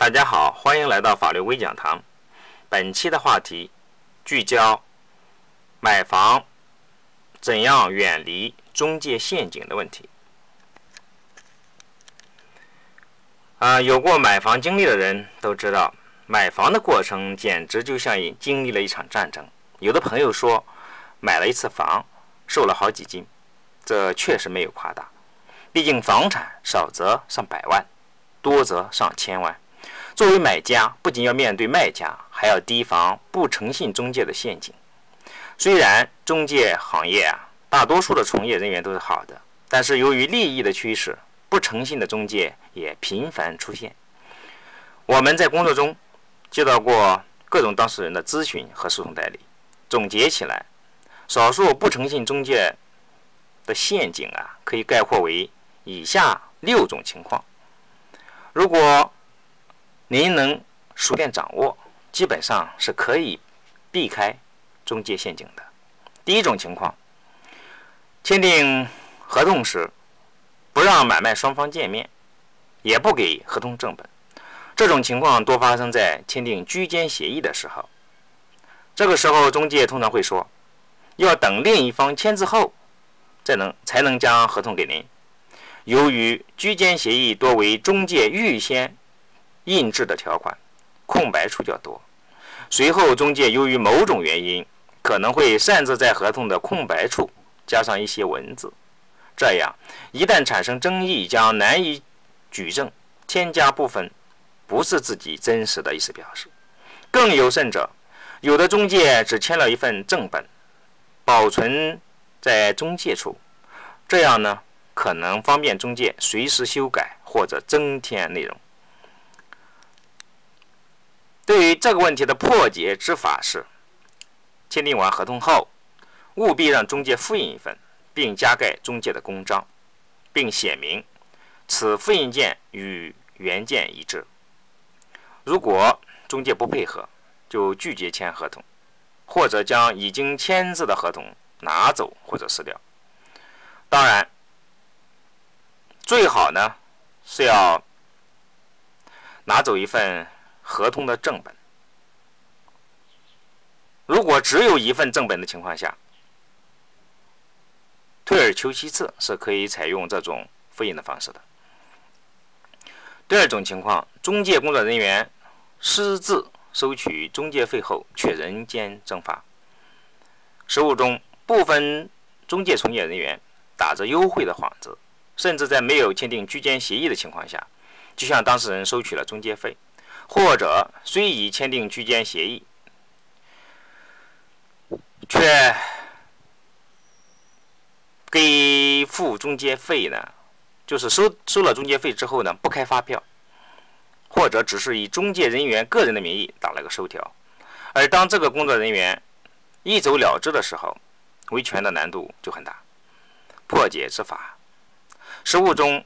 大家好，欢迎来到法律微讲堂。本期的话题聚焦买房怎样远离中介陷阱的问题。啊，有过买房经历的人都知道，买房的过程简直就像经历了一场战争。有的朋友说，买了一次房，瘦了好几斤，这确实没有夸大。毕竟房产少则上百万，多则上千万。作为买家，不仅要面对卖家，还要提防不诚信中介的陷阱。虽然中介行业啊，大多数的从业人员都是好的，但是由于利益的驱使，不诚信的中介也频繁出现。我们在工作中接到过各种当事人的咨询和诉讼代理，总结起来，少数不诚信中介的陷阱啊，可以概括为以下六种情况。如果您能熟练掌握，基本上是可以避开中介陷阱的。第一种情况，签订合同时不让买卖双方见面，也不给合同正本。这种情况多发生在签订居间协议的时候。这个时候，中介通常会说，要等另一方签字后，再能才能将合同给您。由于居间协议多为中介预先印制的条款，空白处较多。随后，中介由于某种原因，可能会擅自在合同的空白处加上一些文字，这样一旦产生争议，将难以举证添加部分不是自己真实的意思表示。更有甚者，有的中介只签了一份正本，保存在中介处，这样呢，可能方便中介随时修改或者增添内容。对于这个问题的破解之法是：签订完合同后，务必让中介复印一份，并加盖中介的公章，并写明此复印件与原件一致。如果中介不配合，就拒绝签合同，或者将已经签字的合同拿走或者撕掉。当然，最好呢是要拿走一份。合同的正本，如果只有一份正本的情况下，退而求其次是可以采用这种复印的方式的。第二种情况，中介工作人员私自收取中介费后却人间蒸发。实务中，部分中介从业人员打着优惠的幌子，甚至在没有签订居间协议的情况下，就向当事人收取了中介费。或者虽已签订居间协议，却给付中介费呢？就是收收了中介费之后呢，不开发票，或者只是以中介人员个人的名义打了个收条。而当这个工作人员一走了之的时候，维权的难度就很大。破解之法，实务中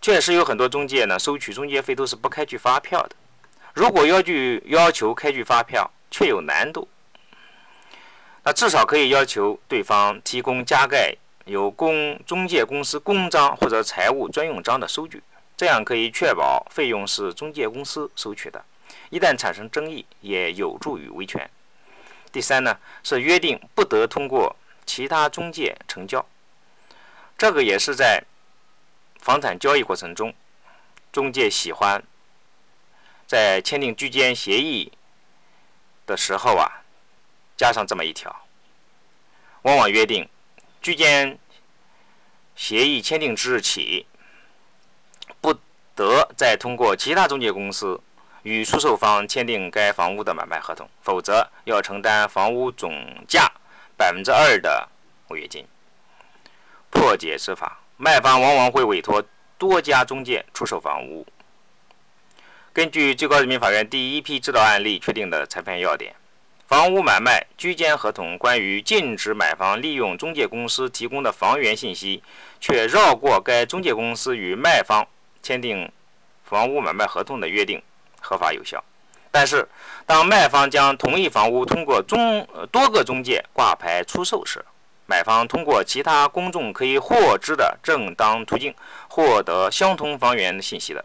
确实有很多中介呢，收取中介费都是不开具发票的。如果要求要求开具发票，却有难度，那至少可以要求对方提供加盖有公中介公司公章或者财务专用章的收据，这样可以确保费用是中介公司收取的。一旦产生争议，也有助于维权。第三呢，是约定不得通过其他中介成交，这个也是在房产交易过程中，中介喜欢。在签订居间协议的时候啊，加上这么一条，往往约定居间协议签订之日起，不得再通过其他中介公司与出售方签订该房屋的买卖合同，否则要承担房屋总价百分之二的违约金。破解之法，卖方往往会委托多家中介出售房屋。根据最高人民法院第一批指导案例确定的裁判要点，房屋买卖居间合同关于禁止买方利用中介公司提供的房源信息，却绕过该中介公司与卖方签订房屋买卖合同的约定，合法有效。但是，当卖方将同一房屋通过中多个中介挂牌出售时，买方通过其他公众可以获知的正当途径获得相同房源信息的。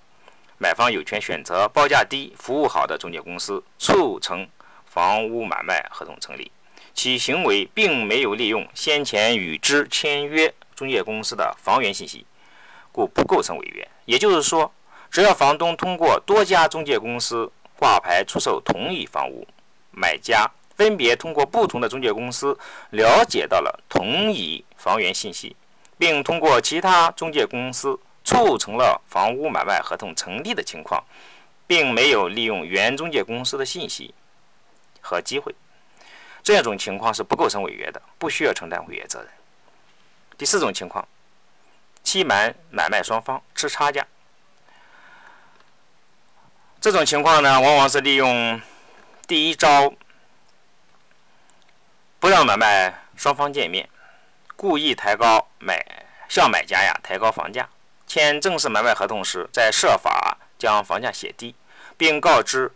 买方有权选择报价低、服务好的中介公司，促成房屋买卖合同成立。其行为并没有利用先前与之签约中介公司的房源信息，故不构成违约。也就是说，只要房东通过多家中介公司挂牌出售同一房屋，买家分别通过不同的中介公司了解到了同一房源信息，并通过其他中介公司促成了房屋买卖合同成立的情况，并没有利用原中介公司的信息和机会。这样一种情况是不构成违约的，不需要承担违约责任。第四种情况，欺瞒买卖双方吃差价。这种情况呢，往往是利用第一招，不让买卖双方见面，故意抬高买向买家呀抬高房价，签正式买卖合同时再设法将房价写低，并告知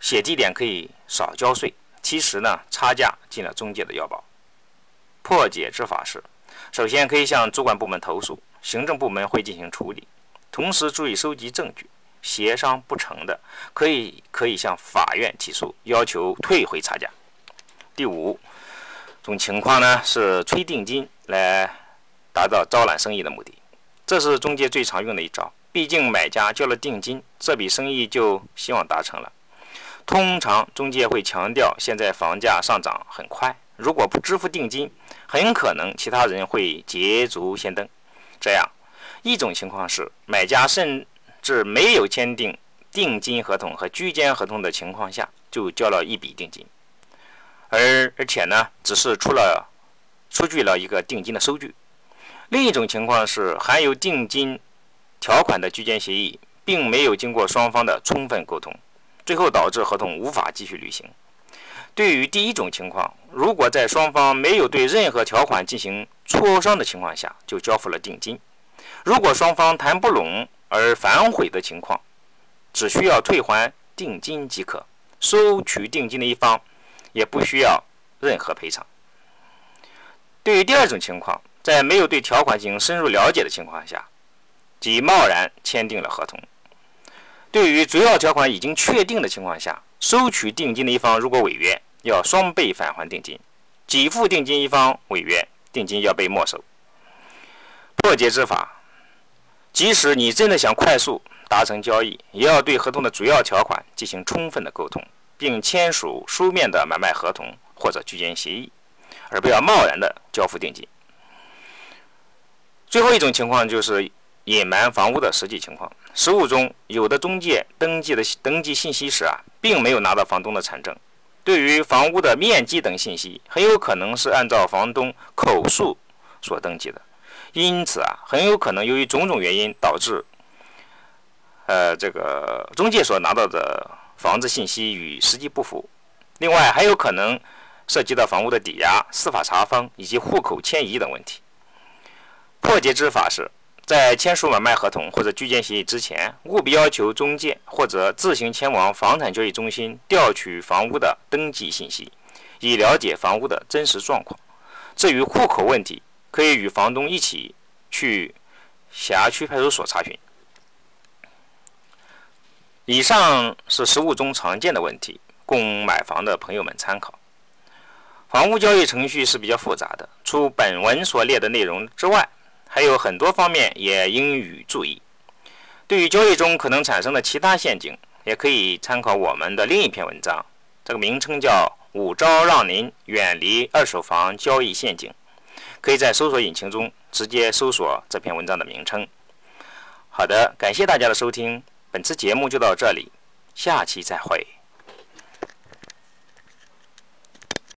写低点可以少交税。其实呢，差价进了中介的腰包。破解之法是：首先可以向主管部门投诉，行政部门会进行处理。同时注意收集证据，协商不成的，可以可以向法院起诉，要求退回差价。第五种情况呢，是催定金来达到招揽生意的目的。这是中介最常用的一招，毕竟买家交了定金，这笔生意就希望达成了。通常中介会强调，现在房价上涨很快，如果不支付定金，很可能其他人会捷足先登。这样一种情况是，买家甚至没有签订定金合同和居间合同的情况下，就交了一笔定金，而而且呢，只是出了出具了一个定金的收据。另一种情况是，含有定金条款的居间协议，并没有经过双方的充分沟通。最后导致合同无法继续履行。对于第一种情况，如果在双方没有对任何条款进行磋商的情况下就交付了定金，如果双方谈不拢而反悔的情况，只需要退还定金即可，收取定金的一方也不需要任何赔偿。对于第二种情况，在没有对条款进行深入了解的情况下，即贸然签订了合同。对于主要条款已经确定的情况下，收取定金的一方如果违约，要双倍返还定金；给付定金一方违约，定金要被没收。破解之法：即使你真的想快速达成交易，也要对合同的主要条款进行充分的沟通，并签署书面的买卖合同或者居间协议，而不要贸然的交付定金。最后一种情况就是隐瞒房屋的实际情况。实务中，有的中介登记的登记信息时啊，并没有拿到房东的产证。对于房屋的面积等信息，很有可能是按照房东口述所登记的。因此啊，很有可能由于种种原因导致，呃，这个中介所拿到的房子信息与实际不符。另外，还有可能涉及到房屋的抵押、司法查封以及户口迁移等问题。破解之法是。在签署买卖合同或者居间协议之前，务必要求中介或者自行前往房产交易中心调取房屋的登记信息，以了解房屋的真实状况。至于户口问题，可以与房东一起去辖区派出所查询。以上是实务中常见的问题，供买房的朋友们参考。房屋交易程序是比较复杂的，除本文所列的内容之外，还有很多方面也应予注意。对于交易中可能产生的其他陷阱，也可以参考我们的另一篇文章，这个名称叫《五招让您远离二手房交易陷阱》，可以在搜索引擎中直接搜索这篇文章的名称。好的，感谢大家的收听，本次节目就到这里，下期再会。